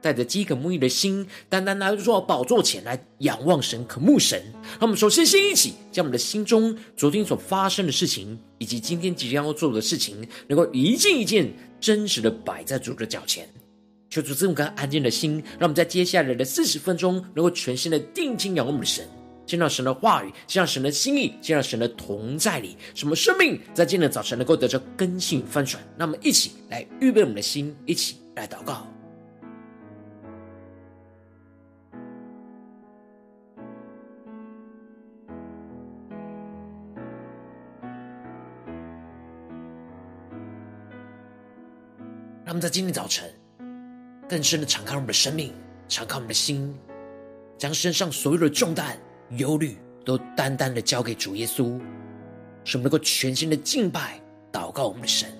带着饥渴慕义的心，单单来到宝座前来仰望神、渴慕神。让我们首先先一起将我们的心中昨天所发生的事情，以及今天即将要做的事情，能够一件一件真实的摆在主的脚前，求主赐我们安静的心，让我们在接下来的四十分钟，能够全心的定睛仰望我们的神。见到神的话语，见到神的心意，见到神的同在里，什么生命在今天的早晨能够得着更新翻转？那么一起来预备我们的心，一起来祷告。让我们在今天早晨更深的敞开我们的生命，敞开我们的心，将身上所有的重担。忧虑都单单的交给主耶稣，使我们能够全心的敬拜、祷告我们的神。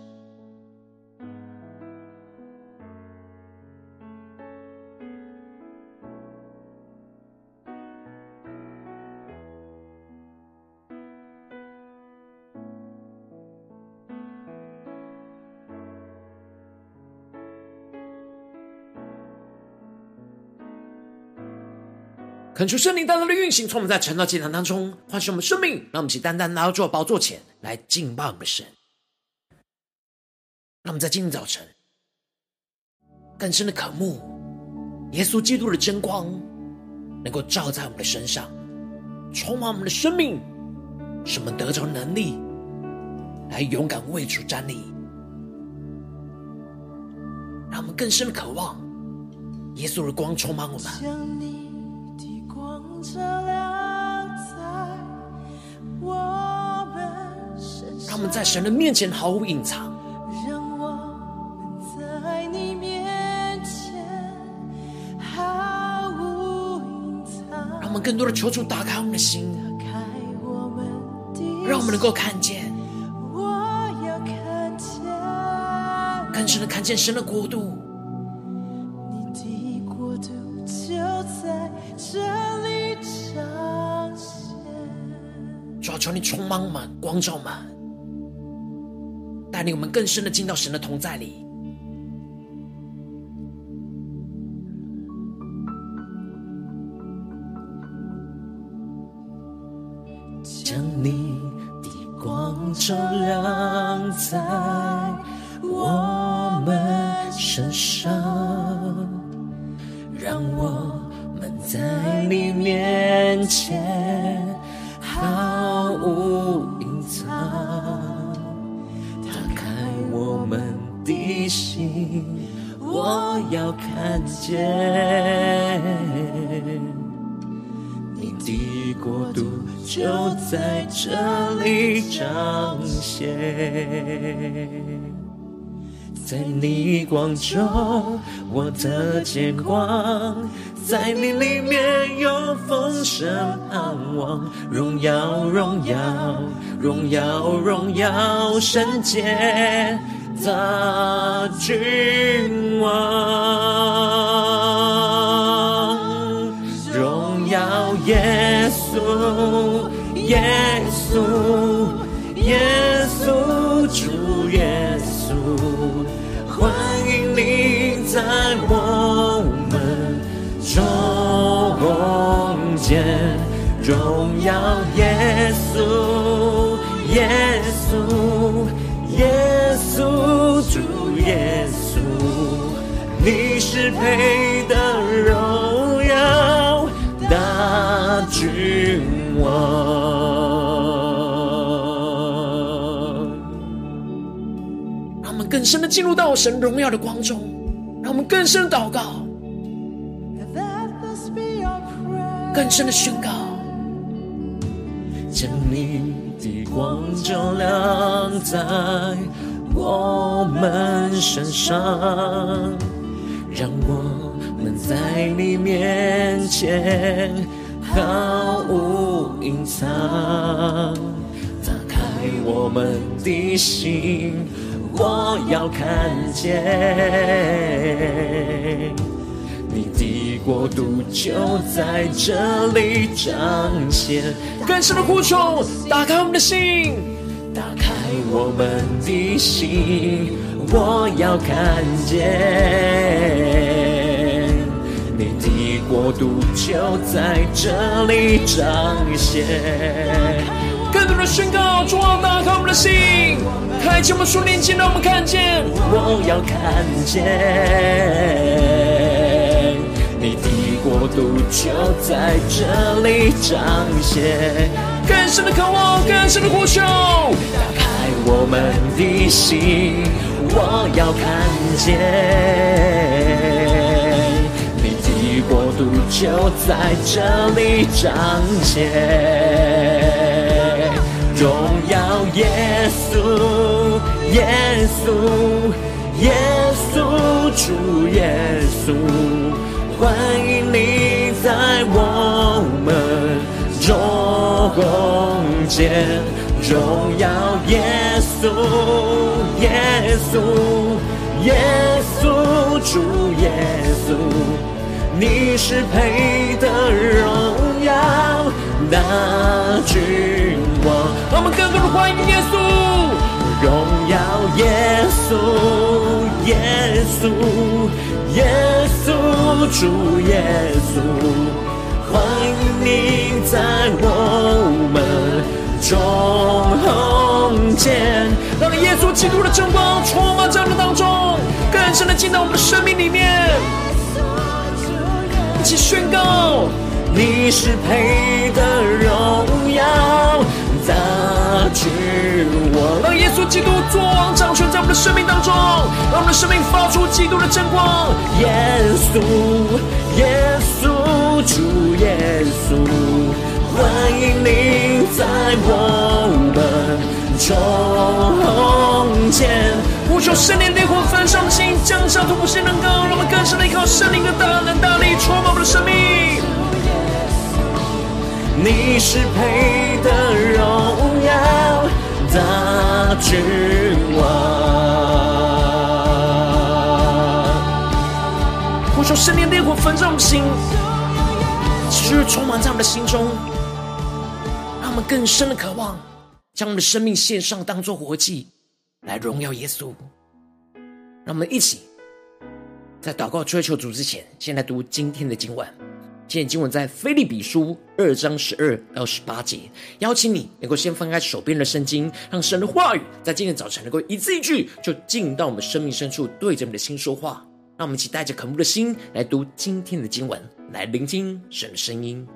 恳求圣灵单单的运行，从我们在晨祷祭坛当中唤醒我们生命，让我们一起单单来到主宝座前来敬拜我们的神。让我们在今天早晨更深的渴慕耶稣基督的真光，能够照在我们的身上，充满我们的生命，使我们得着能力来勇敢为主站立。让我们更深的渴望耶稣的光充满我们。照亮在我们身上，让我们在神的面前毫无隐藏。让我们在你面前毫无隐藏。让我们更多的求主打开我们的心，打开我们的心，让我们能够看见，我要看见，更深的看见神的国度。充满满光照满，带领我们更深的进到神的同在里，在你光中，我的见光；在你里面有丰盛盼望，荣耀荣耀荣耀荣耀圣洁的君王，荣耀耶稣耶稣手中间，荣耀耶稣，耶稣，耶稣，主耶稣，你是配得荣耀大君王。让我们更深的进入到神荣耀的光中，让我们更深祷告，更深的宣告，将你的光照亮在我们身上，让我们在你面前毫无隐藏。打开我们的心，我要看见你的国度就在这里彰显。更深的呼求，打开我们的心，打开我们的心，我要看见。你的国度就在这里彰显。更多的宣告，主啊，打开我们的心，开启我们属灵眼，让我们看见。我要看见你的国度就在这里彰显。更深的渴望，更深的呼求，打开我们的心，我要看见。你的国度就在这里彰显，荣耀耶稣，耶稣，耶稣，主耶稣，欢迎你在我们中间，荣耀耶稣，耶稣，耶稣，主耶稣。你是配得荣耀的君王，我们更多的欢迎耶稣，荣耀耶稣，耶稣，耶稣，主耶稣，欢迎你在我们中间，让耶稣基督的真光充满在我们当中，更深的进到我们的生命里面。一起宣告，你是配得荣耀的君王。让耶稣基督作王掌权在我们的生命当中，让我们的生命发出基督的真光。耶稣，耶稣，主耶稣，欢迎你在我们中间。呼求圣灵烈火焚烧的心，降下突破性能够，让我们更深的依靠圣灵的大能大力，充满我们的生命。你是配得荣耀的君王。呼求圣灵烈火焚烧的心，持续充满在我们的心中，让我们更深的渴望，将我们的生命献上，当作活祭。来荣耀耶稣，让我们一起在祷告追求主之前，先来读今天的经文。今天经文在腓立比书二章十二到十八节。邀请你能够先翻开手边的圣经，让神的话语在今天早晨能够一字一句就进到我们生命深处，对着你的心说话。让我们一起带着渴慕的心来读今天的经文，来聆听神的声音。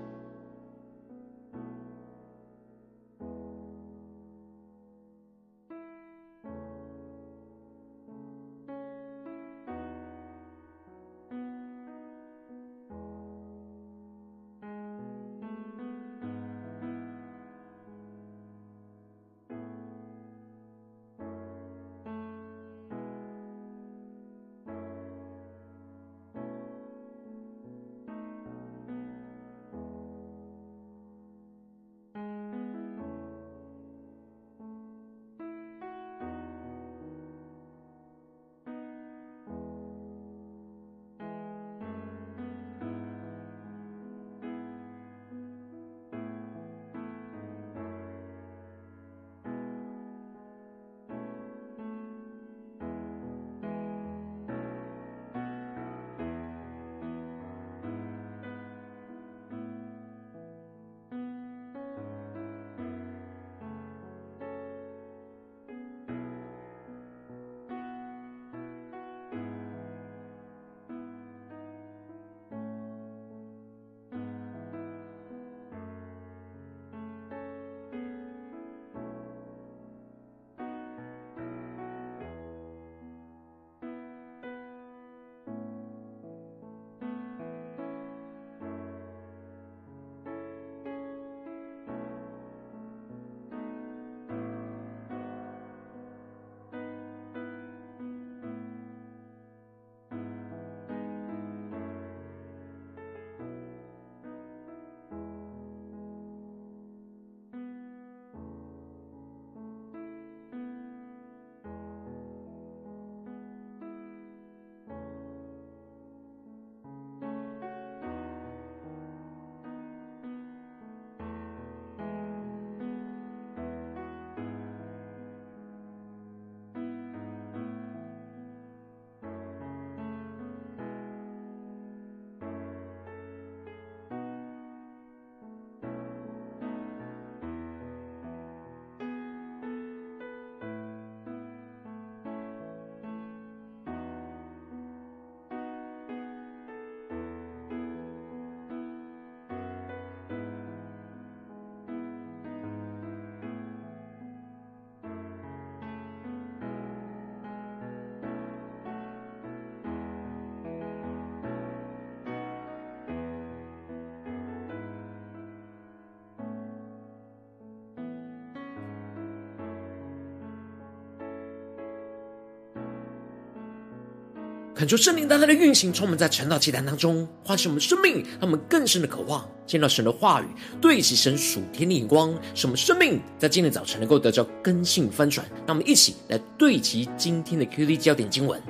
恳求圣灵大大的运行，充满在晨祷祭坛当中，唤醒我们生命，让我们更深的渴望见到神的话语，对齐神属天的眼光，使我们生命在今天早晨能够得到更新翻转。让我们一起来对齐今天的 QD 焦点经文，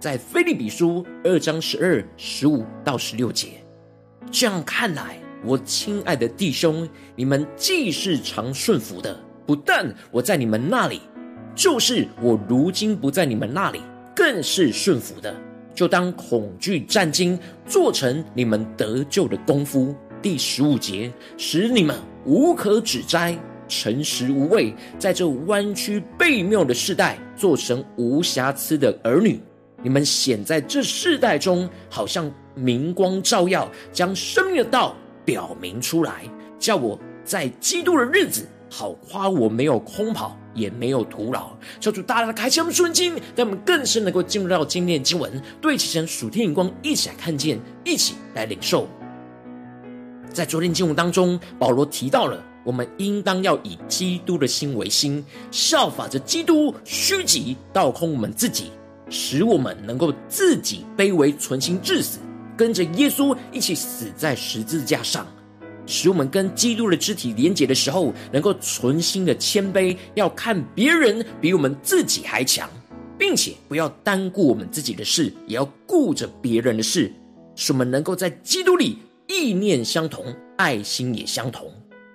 在腓利比书二章十二、十五到十六节。这样看来，我亲爱的弟兄，你们既是常顺服的，不但我在你们那里，就是我如今不在你们那里。更是顺服的，就当恐惧战兢，做成你们得救的功夫。第十五节，使你们无可指摘，诚实无伪，在这弯曲背谬的世代，做成无瑕疵的儿女。你们显在这世代中，好像明光照耀，将生命的道表明出来，叫我在基督的日子，好夸我没有空跑。也没有徒劳，求主大大的开启我们瞬间，让我们更深能够进入到今天的经文，对齐神属天眼光，一起来看见，一起来领受。在昨天经文当中，保罗提到了，我们应当要以基督的心为心，效法着基督虚己倒空我们自己，使我们能够自己卑微存心至死，跟着耶稣一起死在十字架上。使我们跟基督的肢体连结的时候，能够存心的谦卑，要看别人比我们自己还强，并且不要单顾我们自己的事，也要顾着别人的事。使我们能够在基督里意念相同，爱心也相同，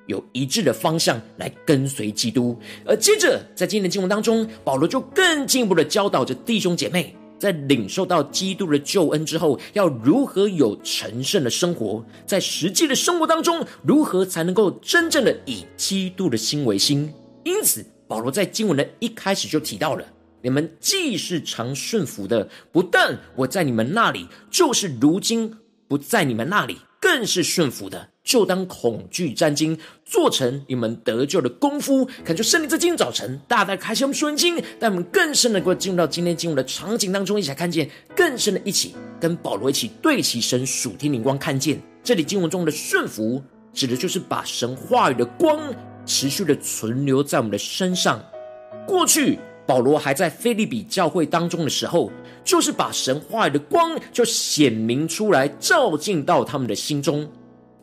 有一致的方向来跟随基督。而接着在今天的经文当中，保罗就更进一步的教导着弟兄姐妹。在领受到基督的救恩之后，要如何有成圣的生活？在实际的生活当中，如何才能够真正的以基督的心为心？因此，保罗在经文的一开始就提到了：你们既是常顺服的，不但我在你们那里，就是如今不在你们那里，更是顺服的。就当恐惧战兢，做成你们得救的功夫。恳求圣灵在今天早晨大大开启我们属灵心，带我们更深的能够进入到今天进入的场景当中，一起来看见更深的，一起跟保罗一起对齐神属天灵光，看见这里经文中的顺服，指的就是把神话语的光持续的存留在我们的身上。过去保罗还在腓立比教会当中的时候，就是把神话语的光就显明出来，照进到他们的心中。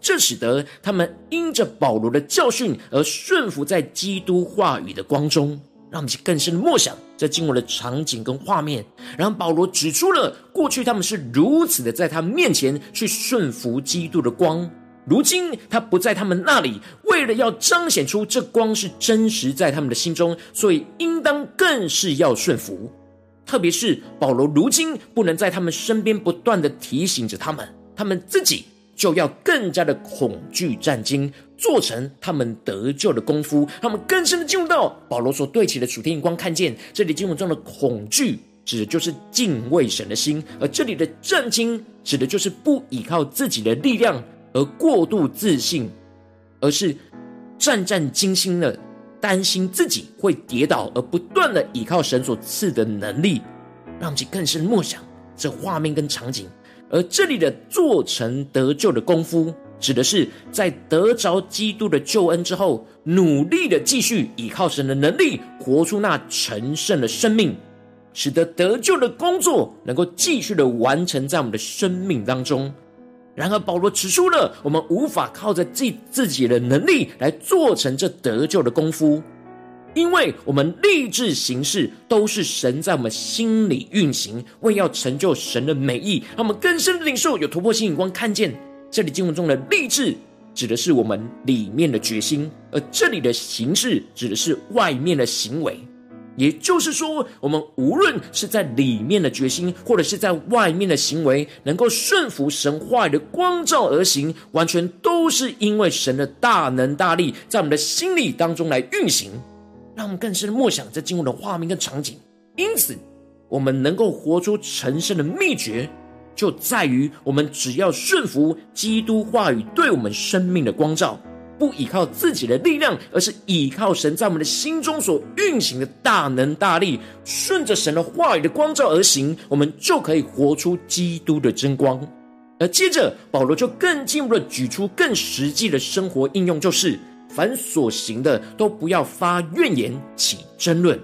这使得他们因着保罗的教训而顺服在基督话语的光中，让我们去更深的默想这经文的场景跟画面。然后保罗指出了过去他们是如此的在他面前去顺服基督的光，如今他不在他们那里，为了要彰显出这光是真实在他们的心中，所以应当更是要顺服。特别是保罗如今不能在他们身边不断的提醒着他们，他们自己。就要更加的恐惧战惊，做成他们得救的功夫。他们更深的进入到保罗所对齐的属天眼光，看见这里经文中的恐惧，指的就是敬畏神的心；而这里的战惊，指的就是不依靠自己的力量而过度自信，而是战战兢兢的担心自己会跌倒，而不断的依靠神所赐的能力，让我们更深默想这画面跟场景。而这里的做成得救的功夫，指的是在得着基督的救恩之后，努力的继续依靠神的能力，活出那成圣的生命，使得得救的工作能够继续的完成在我们的生命当中。然而，保罗指出了我们无法靠着自自己的能力来做成这得救的功夫。因为我们立志行事，都是神在我们心里运行，为要成就神的美意，让我们更深的领受，有突破性眼光，看见这里经文中的立志，指的是我们里面的决心；而这里的形式，指的是外面的行为。也就是说，我们无论是在里面的决心，或者是在外面的行为，能够顺服神话语的光照而行，完全都是因为神的大能大力，在我们的心里当中来运行。让我们更深的默想这经文的画面跟场景。因此，我们能够活出成圣的秘诀，就在于我们只要顺服基督话语对我们生命的光照，不依靠自己的力量，而是依靠神在我们的心中所运行的大能大力，顺着神的话语的光照而行，我们就可以活出基督的真光。而接着，保罗就更进一步的举出更实际的生活应用，就是。凡所行的，都不要发怨言、起争论。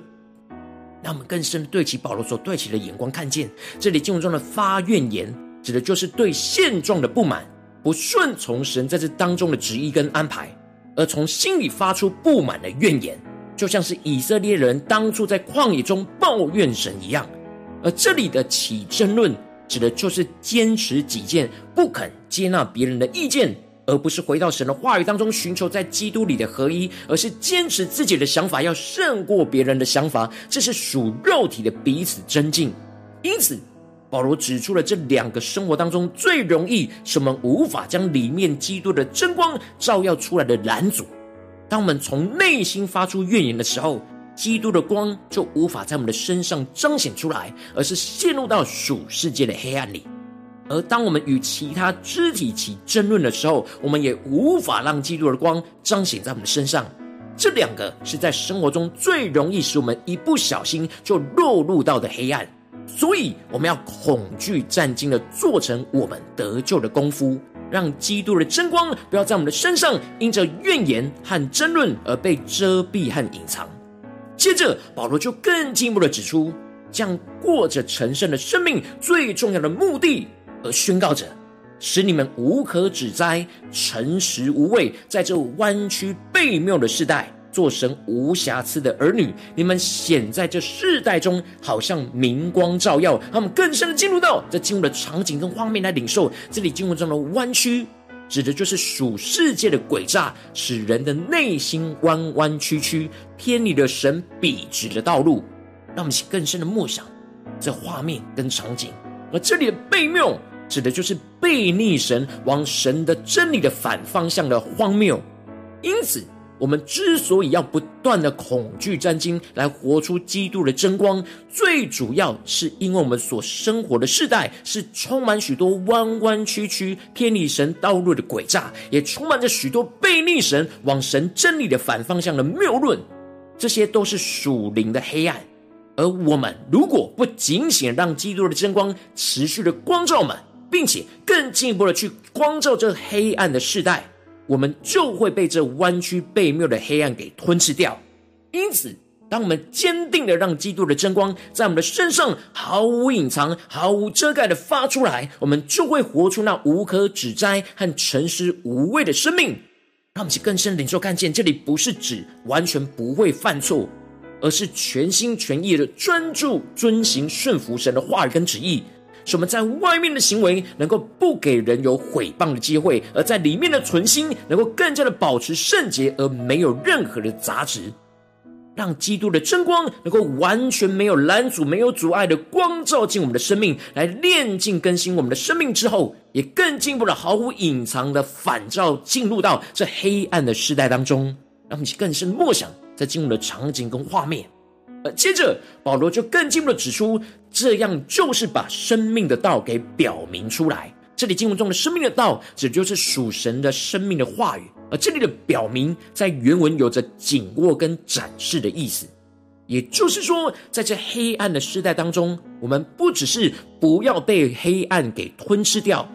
让我们更深对齐保罗所对齐的眼光，看见这里经文中的发怨言，指的就是对现状的不满，不顺从神在这当中的旨意跟安排，而从心里发出不满的怨言，就像是以色列人当初在旷野中抱怨神一样。而这里的起争论，指的就是坚持己见，不肯接纳别人的意见。而不是回到神的话语当中寻求在基督里的合一，而是坚持自己的想法要胜过别人的想法，这是属肉体的彼此争竞。因此，保罗指出了这两个生活当中最容易使我们无法将里面基督的真光照耀出来的拦阻。当我们从内心发出怨言的时候，基督的光就无法在我们的身上彰显出来，而是陷入到属世界的黑暗里。而当我们与其他肢体起争论的时候，我们也无法让基督的光彰显在我们身上。这两个是在生活中最容易使我们一不小心就落入到的黑暗。所以，我们要恐惧战兢的做成我们得救的功夫，让基督的真光不要在我们的身上因着怨言和争论而被遮蔽和隐藏。接着，保罗就更进一步的指出，这样过着成圣的生命最重要的目的。而宣告着，使你们无可指摘、诚实无畏，在这弯曲悖谬的世代，做神无瑕疵的儿女。你们显在这世代中，好像明光照耀。他们更深的进入到这进入的场景跟画面来领受。这里进入中的弯曲，指的就是属世界的诡诈，使人的内心弯弯曲曲，偏离了神笔直的道路。让我们更深的默想这画面跟场景。而这里的悖谬。指的就是背逆神、往神的真理的反方向的荒谬。因此，我们之所以要不断的恐惧战兢，来活出基督的真光，最主要是因为我们所生活的世代是充满许多弯弯曲曲、偏离神道路的诡诈，也充满着许多背逆神、往神真理的反方向的谬论。这些都是属灵的黑暗。而我们如果不警醒，让基督的真光持续的光照满，并且更进一步的去光照这黑暗的世代，我们就会被这弯曲背谬的黑暗给吞噬掉。因此，当我们坚定的让基督的真光在我们的身上毫无隐藏、毫无遮盖的发出来，我们就会活出那无可指摘和诚实无畏的生命。让我们去更深领受看见，这里不是指完全不会犯错，而是全心全意的专注遵行顺服神的话语跟旨意。使我们在外面的行为能够不给人有毁谤的机会，而在里面的存心能够更加的保持圣洁，而没有任何的杂质，让基督的真光能够完全没有拦阻、没有阻碍的光照进我们的生命，来炼净更新我们的生命之后，也更进一步的毫无隐藏的反照进入到这黑暗的世代当中，让我们更深默想在进入的场景跟画面。而接着，保罗就更进一步的指出，这样就是把生命的道给表明出来。这里经文中的生命的道，指就是属神的生命的话语。而这里的表明，在原文有着紧握跟展示的意思。也就是说，在这黑暗的时代当中，我们不只是不要被黑暗给吞噬掉，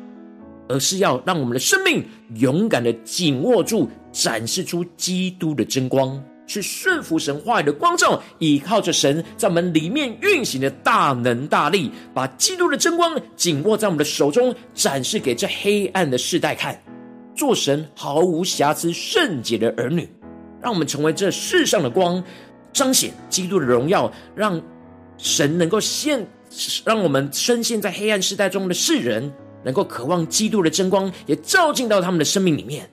而是要让我们的生命勇敢的紧握住，展示出基督的真光。去顺服神话语的光照，依靠着神在我们里面运行的大能大力，把基督的真光紧握在我们的手中，展示给这黑暗的世代看，做神毫无瑕疵圣洁的儿女，让我们成为这世上的光，彰显基督的荣耀，让神能够现，让我们深陷在黑暗世代中的世人，能够渴望基督的真光，也照进到他们的生命里面，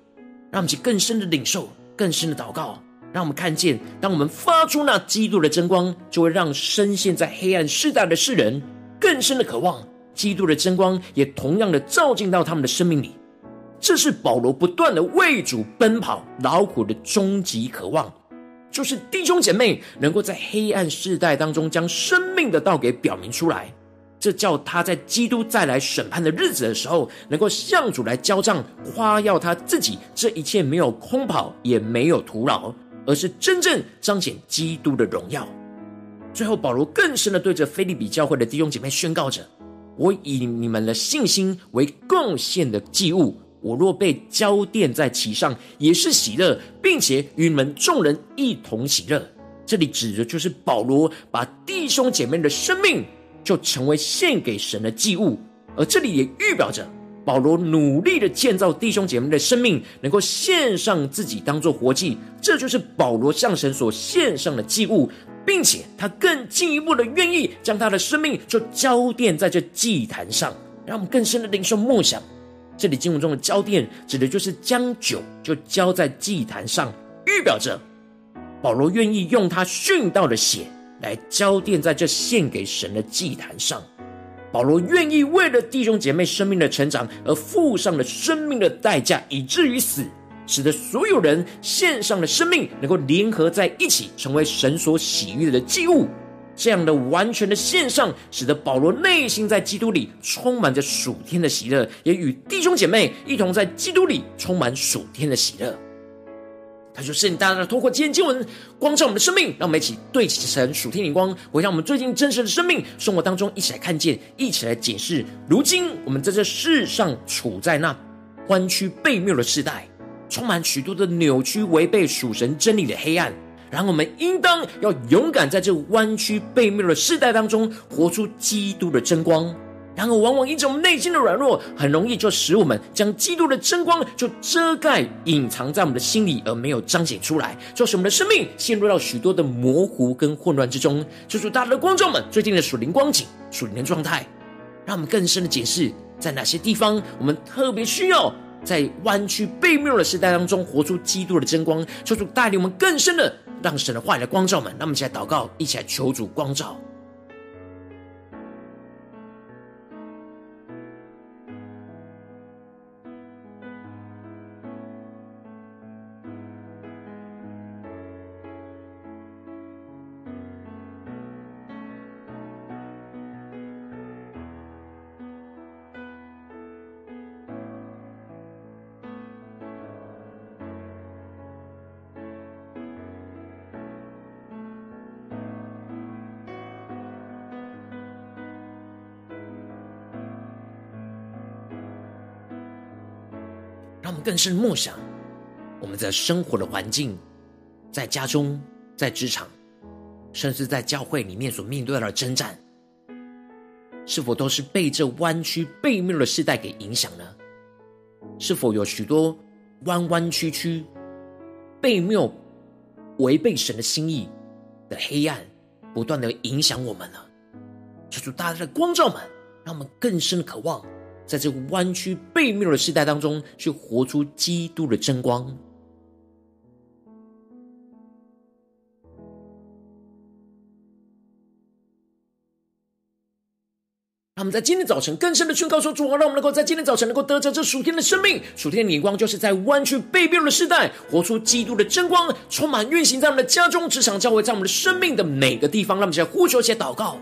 让我们去更深的领受，更深的祷告。让我们看见，当我们发出那基督的真光，就会让深陷在黑暗世代的世人更深的渴望基督的真光，也同样的照进到他们的生命里。这是保罗不断的为主奔跑、劳苦的终极渴望，就是弟兄姐妹能够在黑暗世代当中将生命的道给表明出来。这叫他在基督再来审判的日子的时候，能够向主来交账，夸耀他自己这一切没有空跑，也没有徒劳。而是真正彰显基督的荣耀。最后，保罗更深的对着腓利比教会的弟兄姐妹宣告着：“我以你们的信心为贡献的祭物，我若被浇奠在其上，也是喜乐，并且与你们众人一同喜乐。这里指的就是保罗把弟兄姐妹的生命就成为献给神的祭物，而这里也预表着保罗努力的建造弟兄姐妹的生命，能够献上自己当做活祭，这就是保罗向神所献上的祭物，并且他更进一步的愿意将他的生命就浇奠在这祭坛上，让我们更深的领受梦想。这里经文中的浇奠，指的就是将酒就浇在祭坛上，预表着。保罗愿意用他殉道的血来浇奠在这献给神的祭坛上。保罗愿意为了弟兄姐妹生命的成长而付上了生命的代价，以至于死，使得所有人献上的生命能够联合在一起，成为神所喜悦的祭物。这样的完全的献上，使得保罗内心在基督里充满着属天的喜乐，也与弟兄姐妹一同在基督里充满属天的喜乐。他说：“圣大大的透过今天经文光照我们的生命，让我们一起对齐神属天灵光，回到我们最近真实的生命生活当中，一起来看见，一起来解释。如今我们在这世上处在那弯曲背谬的世代，充满许多的扭曲违背属神真理的黑暗。然后我们应当要勇敢在这弯曲背谬的世代当中，活出基督的真光。”然而，往往因着我们内心的软弱，很容易就使我们将基督的真光就遮盖、隐藏在我们的心里，而没有彰显出来，就使我们的生命陷入到许多的模糊跟混乱之中。求主大家的光照们最近的属灵光景、属灵的状态，让我们更深的解释，在哪些地方我们特别需要在弯曲悖谬的时代当中活出基督的真光。求主带领我们更深的让神的话语来光照们。让我们一起来祷告，一起来求主光照。更深默想，我们在生活的环境，在家中、在职场，甚至在教会里面所面对的征战，是否都是被这弯曲背谬的世代给影响呢？是否有许多弯弯曲曲、背谬、违背神的心意的黑暗，不断的影响我们呢？求主大大的光照们，让我们更深的渴望。在这个弯曲悖谬的时代当中，去活出基督的真光。让我们在今天早晨更深的宣告说：主啊，让我们能够在今天早晨能够得着这属天的生命。属天的眼光，就是在弯曲悖谬的时代，活出基督的真光，充满运行在我们的家中、职场、教会，在我们的生命的每个地方。让我们在呼求、且祷告。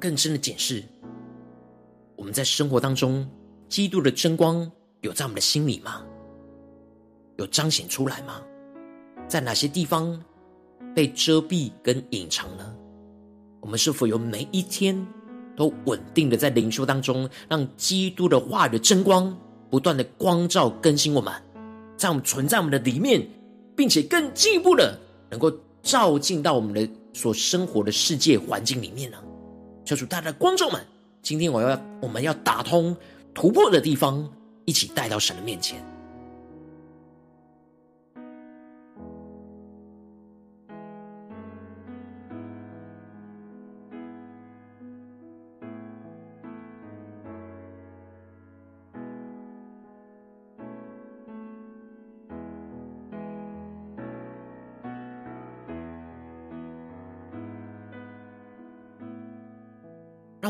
更深的检视，我们在生活当中，基督的真光有在我们的心里吗？有彰显出来吗？在哪些地方被遮蔽跟隐藏呢？我们是否有每一天都稳定的在灵修当中，让基督的话语的真光不断的光照更新我们，在我们存在我们的里面，并且更进一步的能够照进到我们的所生活的世界环境里面呢？求主大家的观众们，今天我要我们要打通突破的地方，一起带到神的面前。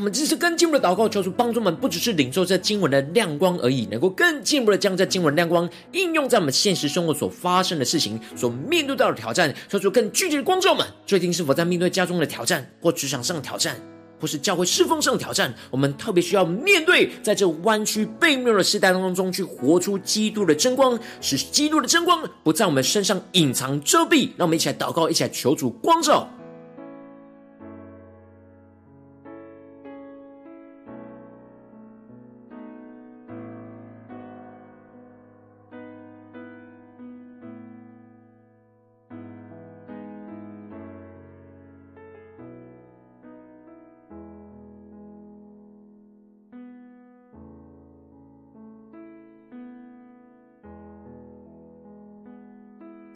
我们这次更进一步的祷告，求主帮助我们，不只是领受这经文的亮光而已，能够更进一步的将这经文亮光应用在我们现实生活所发生的事情、所面对到的挑战。求主更具体的光照们，最近是否在面对家中的挑战，或职场上的挑战，或是教会侍奉上的挑战？我们特别需要面对，在这弯曲悖谬的时代当中，去活出基督的真光，使基督的真光不在我们身上隐藏遮蔽。让我们一起来祷告，一起来求主光照。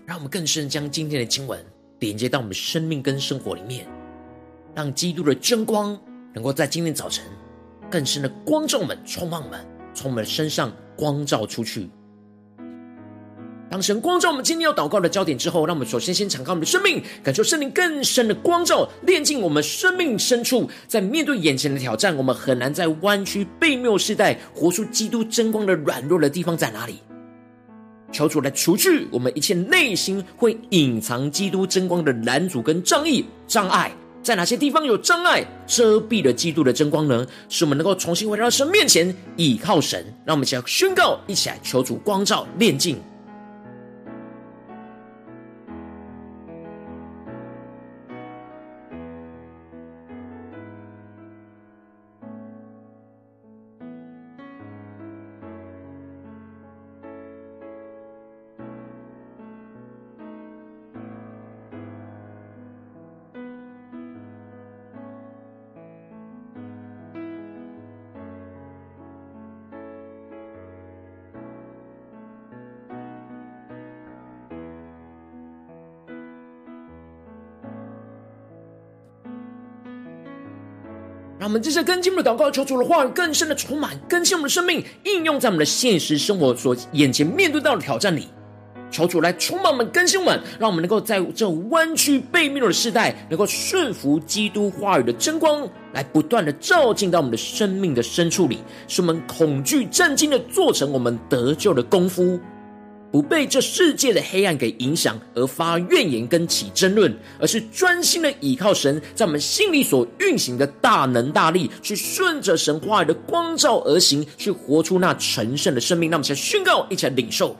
让我们更深将今天的经文连接到我们的生命跟生活里面，让基督的真光能够在今天早晨更深的光照我们、充满我们，从我们身上光照出去。当神光照我们今天要祷告的焦点之后，让我们首先先敞开我们的生命，感受圣灵更深的光照，炼进我们生命深处。在面对眼前的挑战，我们很难在弯曲悖谬世代活出基督真光的软弱的地方在哪里？求主来除去我们一切内心会隐藏基督真光的拦阻跟障碍。障碍在哪些地方有障碍遮蔽了基督的真光呢？使我们能够重新回到神面前，倚靠神。让我们一起来宣告，一起来求主光照炼净。们接着跟进我们的祷告，求主的话语更深的充满，更新我们的生命，应用在我们的现实生活所眼前面对到的挑战里。求主来充满我们，更新我们，让我们能够在这弯曲悖谬的世代，能够顺服基督话语的真光，来不断的照进到我们的生命的深处里，使我们恐惧震惊的做成我们得救的功夫。不被这世界的黑暗给影响而发怨言跟起争论，而是专心的倚靠神在我们心里所运行的大能大力，去顺着神话语的光照而行，去活出那神圣的生命。那么，一起来宣告，一起来领受。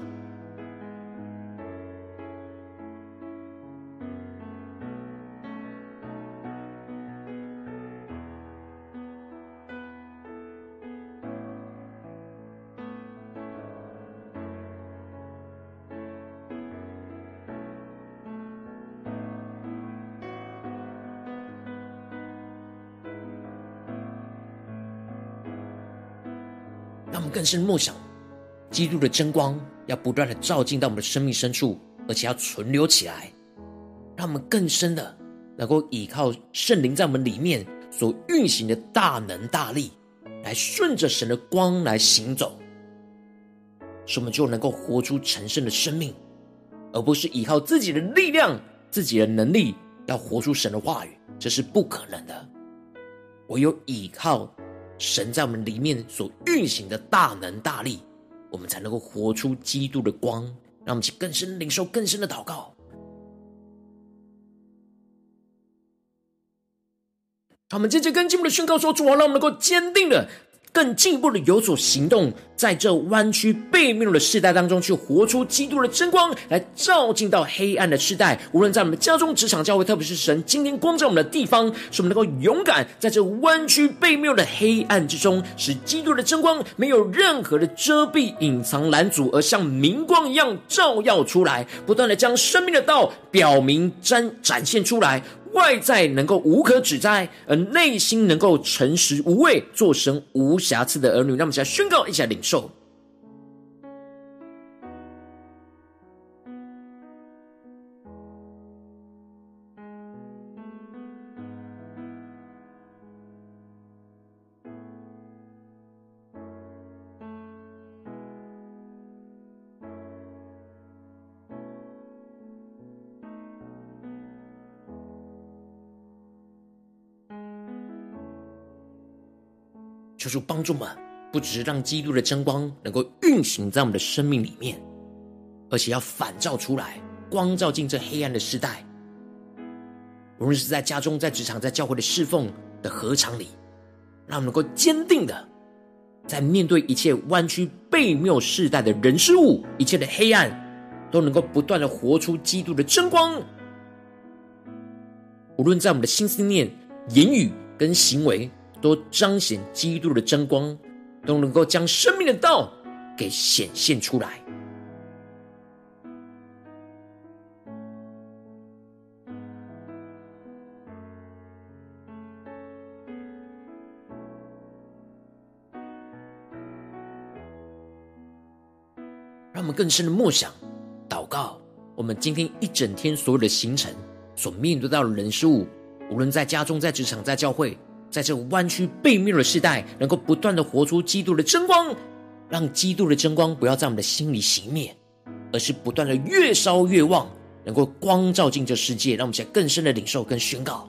更深默想，基督的真光要不断的照进到我们的生命深处，而且要存留起来，让我们更深的能够依靠圣灵在我们里面所运行的大能大力，来顺着神的光来行走，使我们就能够活出成圣的生命，而不是依靠自己的力量、自己的能力要活出神的话语，这是不可能的。唯有依靠。神在我们里面所运行的大能大力，我们才能够活出基督的光。让我们去更深领受更深的祷告。他们接着跟进步的宣告说：“主啊，让我们能够坚定的。”更进一步的有所行动，在这弯曲悖谬的世代当中，去活出基督的真光，来照进到黑暗的世代。无论在我们家中、职场、教会，特别是神今天光照我们的地方，使我们能够勇敢在这弯曲悖谬的黑暗之中，使基督的真光没有任何的遮蔽、隐藏、拦阻，而像明光一样照耀出来，不断的将生命的道表明、展展现出来。外在能够无可指摘，而内心能够诚实无畏，做神无瑕疵的儿女。让我们一起来宣告，一下领受。求主帮助我们，不只是让基督的真光能够运行在我们的生命里面，而且要反照出来，光照进这黑暗的时代。无论是在家中、在职场、在教会的侍奉的合场里，让我们能够坚定的，在面对一切弯曲悖谬世代的人事物、一切的黑暗，都能够不断的活出基督的真光。无论在我们的心思念、言语跟行为。都彰显基督的真光，都能够将生命的道给显现出来。让我们更深的默想、祷告，我们今天一整天所有的行程所面对到的人事物，无论在家中、在职场、在教会，在这弯曲背面的时代，能够不断的活出基督的真光，让基督的真光不要在我们的心里熄灭，而是不断的越烧越旺，能够光照进这世界，让我们现在更深的领受跟宣告。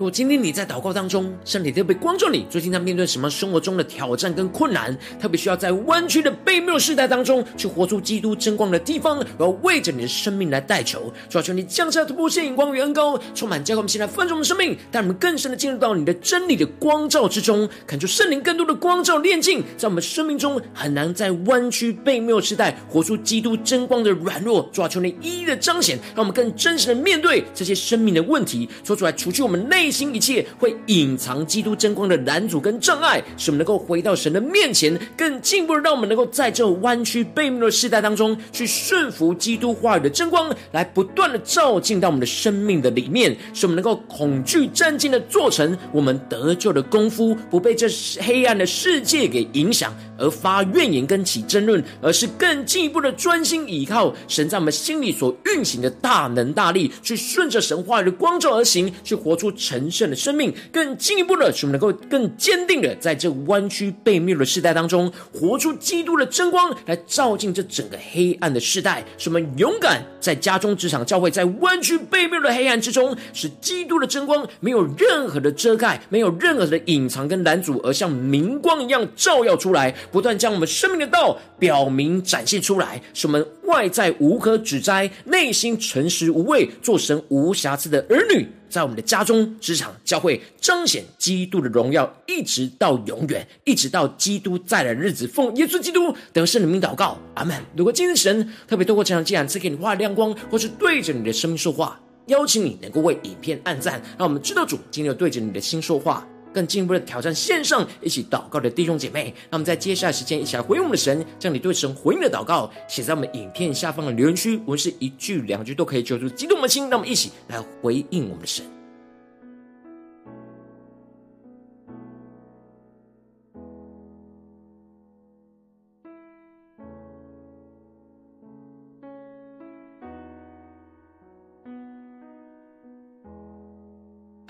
如果今天你在祷告当中，身体特别光照你，最近在面对什么生活中的挑战跟困难，特别需要在弯曲的背谬世代当中去活出基督真光的地方，我要为着你的生命来代求，主要求你降下突破性眼光与恩膏，充满教灌我们现在丰盛的生命，带我们更深的进入到你的真理的光照之中，恳求圣灵更多的光照炼净，在我们生命中很难在弯曲背谬世代活出基督真光的软弱，主要求你一一的彰显，让我们更真实的面对这些生命的问题，说出来除去我们内。心一切会隐藏基督真光的拦阻跟障碍，使我们能够回到神的面前，更进一步让我们能够在这弯曲悖谬的世代当中，去顺服基督话语的真光，来不断的照进到我们的生命的里面，使我们能够恐惧战兢的做成我们得救的功夫，不被这黑暗的世界给影响。而发怨言跟起争论，而是更进一步的专心倚靠神在我们心里所运行的大能大力，去顺着神话语的光照而行，去活出成神圣的生命。更进一步的，使我们能够更坚定的在这弯曲悖谬的世代当中，活出基督的真光，来照进这整个黑暗的世代。使我们勇敢在家中、职场、教会，在弯曲悖谬的黑暗之中，使基督的真光没有任何的遮盖，没有任何的隐藏跟拦阻，而像明光一样照耀出来。不断将我们生命的道表明展现出来，使我们外在无可指摘，内心诚实无畏，做神无瑕疵的儿女，在我们的家中、职场、教会彰显基督的荣耀，一直到永远，一直到基督再来的日子。奉耶稣基督得胜的名祷告，阿门。如果今天神特别透过这场祭坛赐给你画亮光，或是对着你的生命说话，邀请你能够为影片按赞，让我们知道主今天对着你的心说话。更进一步的挑战线上一起祷告的弟兄姐妹，那么在接下来时间一起来回应我们的神，将你对神回应的祷告写在我们影片下方的留言区，我们是一句两句都可以，求助激动我们的心，那么一起来回应我们的神。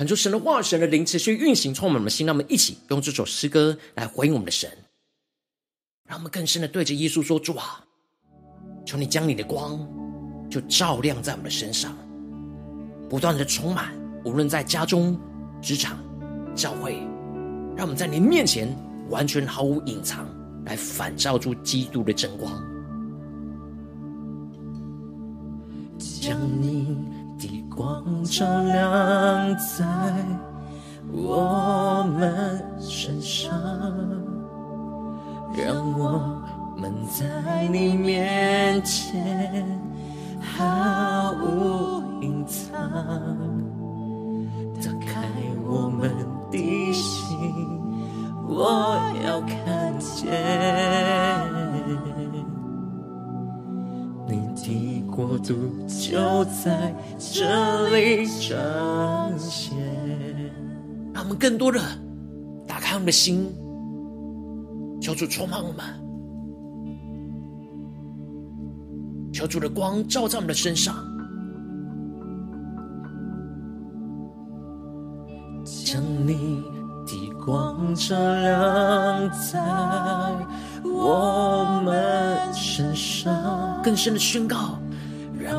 恳求神的话，神的灵持续运行，充满我们的心。让我们一起用这首诗歌来回应我们的神，让我们更深的对着耶稣说：“主啊，求你将你的光就照亮在我们的身上，不断的充满，无论在家中、职场、教会，让我们在你面前完全毫无隐藏，来反照出基督的真光，将你。”光照亮在我们身上，让我们在你面前毫无隐藏。打开我们就在这里彰显。让我们更多的打开我们的心，求主充满我们，求主的光照在我们的身上，将你的光照亮在我们身上，更深的宣告，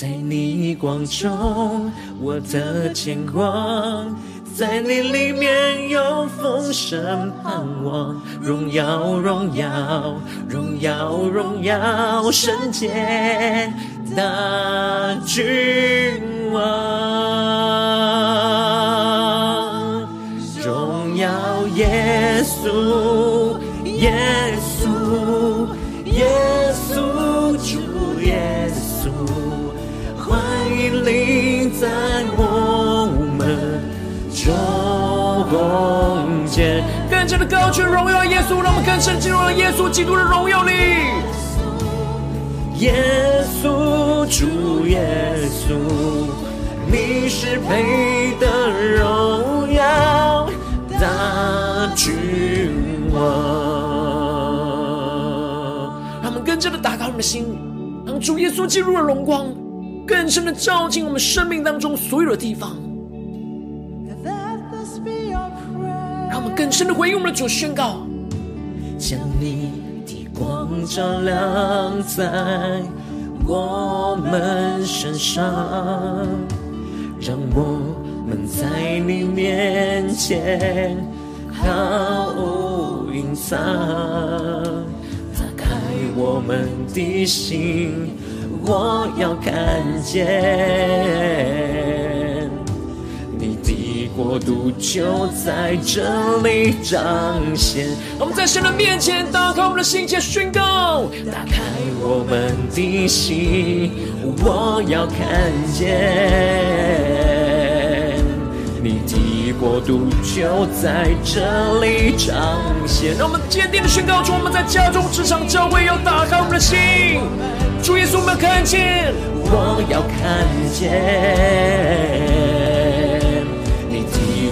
在你光中，我的牵挂。在你里面有丰盛盼望，荣耀荣耀荣耀荣耀圣洁大君王，更加的高举荣耀耶稣，让我们更深进入了耶稣基督的荣耀里。耶稣，主耶稣，你是配得荣耀大君王。让我们更加的打开我们的心，让主耶稣进入了荣光，更深的照进我们生命当中所有的地方。更深的回应我们的主宣告，将你的光照亮在我们身上，让我们在你面前毫无隐藏，打开我们的心，我要看见。国度就在这里彰显。我们在神的面前打开我们的心，前宣告：打开我们的心，我要看见你的国度就在这里彰显。让我们坚定的宣告主：我们在家中、职场、教会要打开我们的心。主耶稣，我们看见，我要看见。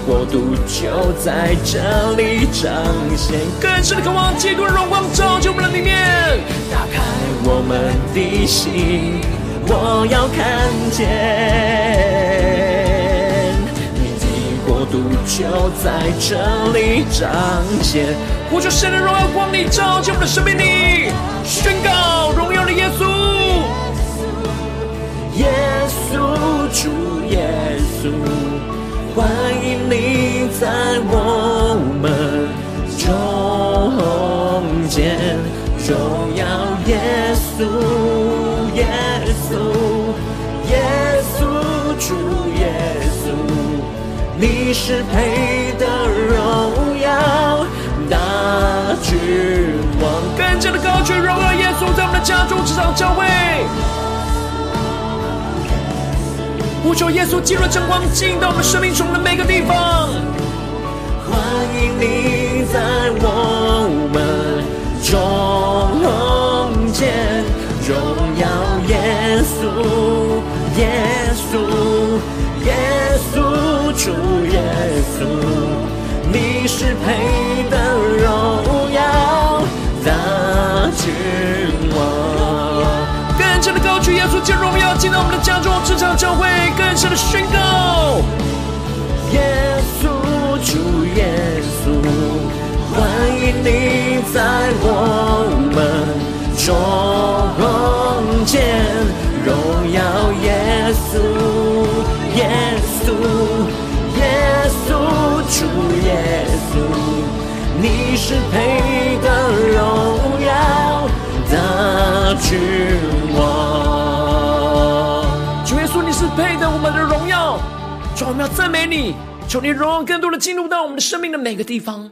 国度就在这里彰显，更深的渴望基督的荣光照进我们的里面，打开我们的心，我要看见。你的国度就在这里彰显。呼求神的荣耀光你照进我们的生命里，宣告荣耀的耶稣，耶稣主耶稣。你在我们中间，荣耀耶稣，耶稣，耶稣，主耶稣，你是配得荣耀大君王。更加的高举荣耀耶稣，在我们的家中、职场、教会。求耶稣进入真光，进到我们生命中的每个地方。欢迎你在我们中间，荣耀耶稣，耶稣，耶稣，主耶稣，你是配得进到我们的家中、职场、教会，更深的宣告：耶稣，主耶稣，欢迎你在我们中间，荣耀耶稣，耶稣，耶稣，主耶稣，你是配得荣耀的君。我们，要赞美你，求你荣耀更多的进入到我们的生命的每个地方。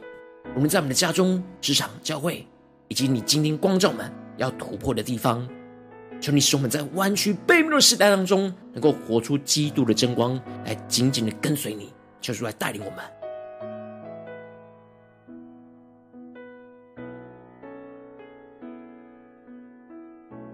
我们在我们的家中、职场、教会，以及你今天光照们要突破的地方。求你使我们在弯曲背面的时代当中，能够活出基督的真光，来紧紧的跟随你，求主来带领我们。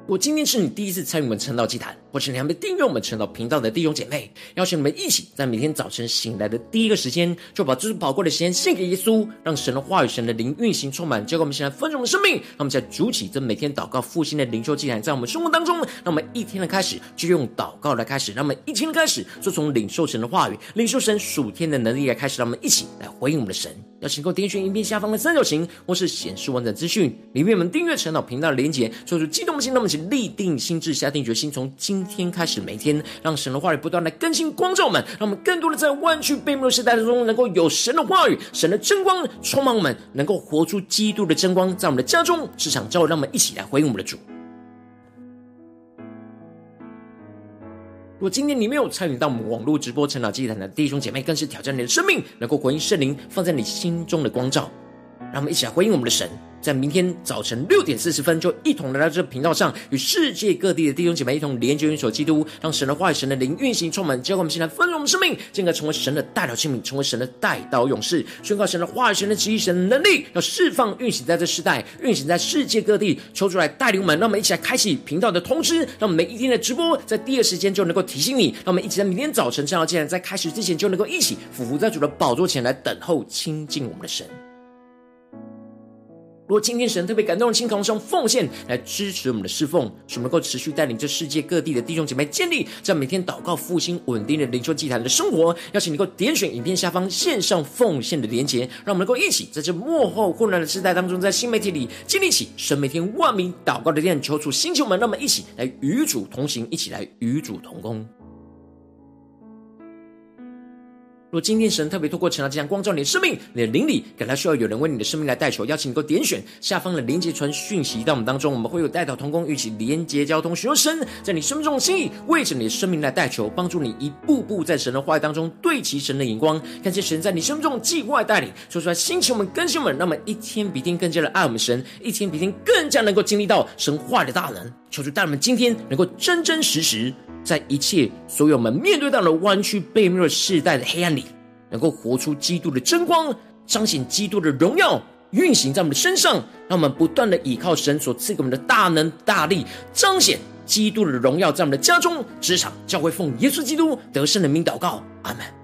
如果今天是你第一次参与我们晨祷祭坛，或是你还没订阅我们晨祷频道的弟兄姐妹，邀请你们一起在每天早晨醒来的第一个时间，就把这最宝贵的时间献给耶稣，让神的话语、神的灵运行充满，交给我们现在丰盛的生命。让我们在主起这每天祷告复兴的灵修祭坛，在我们生活当中，让我们一天的开始就用祷告来开始，让我们一天的开始就从领受神的话语、领受神属天的能力来开始，让我们一起来回应我们的神。邀请各位点选影片下方的三角形，或是显示完整资讯里面我们订阅晨祷频道的连结，说出激动的心，让我们一起立定心智，下定决心，从今天开始，每天让神的话语不断来更新光照我们，让我们更多的在弯曲悖谬的时代当中，能够有神的话语、神的真光充满我们，能够活出基督的真光，在我们的家中、职场、教会，让我们一起来回应我们的主。如果今天你没有参与到我们网络直播晨祷祭坛的弟兄姐妹，更是挑战你的生命，能够回应圣灵放在你心中的光照，让我们一起来回应我们的神。在明天早晨六点四十分，就一同来到这个频道上，与世界各地的弟兄姐妹一同连接、元首基督，让神的话语、神的灵运行充满，教灌我们现在丰盛我们生命，进而成为神的代表器皿，成为神的代祷勇士，宣告神的话语、神的旨意、神的能力，要释放、运行在这世代，运行在世界各地，抽出来带领我们，让我们一起来开启频道的通知，让我们每一天的直播在第二时间就能够提醒你，让我们一起在明天早晨正好，竟然在开始之前就能够一起俯伏在主的宝座前来等候亲近我们的神。如果今天神特别感动的心，同时用奉献来支持我们的侍奉，使我们能够持续带领这世界各地的弟兄姐妹建立在每天祷告复兴稳定的灵修祭坛的生活。邀请能够点选影片下方线上奉献的连结，让我们能够一起在这幕后混乱的时代当中，在新媒体里建立起神每天万名祷告的殿，求主星球们，让我们一起来与主同行，一起来与主同工。若今天神特别透过晨祷这样光照你的生命，你的灵里感到需要有人为你的生命来代求，邀请你够点选下方的连结传讯息到我们当中，我们会有代祷同工一起连结交通，寻求神在你生命中的心意，为着你的生命来代求，帮助你一步步在神的话语当中对齐神的眼光，看见神在你生命中的计划带领，说出来心情我们更新们，那么一天比一天更加的爱我们神，一天比一天更加能够经历到神话的大能，求主带我们今天能够真真实实。在一切所有我们面对到的弯曲悖谬的世代的黑暗里，能够活出基督的真光，彰显基督的荣耀，运行在我们的身上，让我们不断的倚靠神所赐给我们的大能大力，彰显基督的荣耀在我们的家中、职场、教会，奉耶稣基督得胜的名祷告，阿门。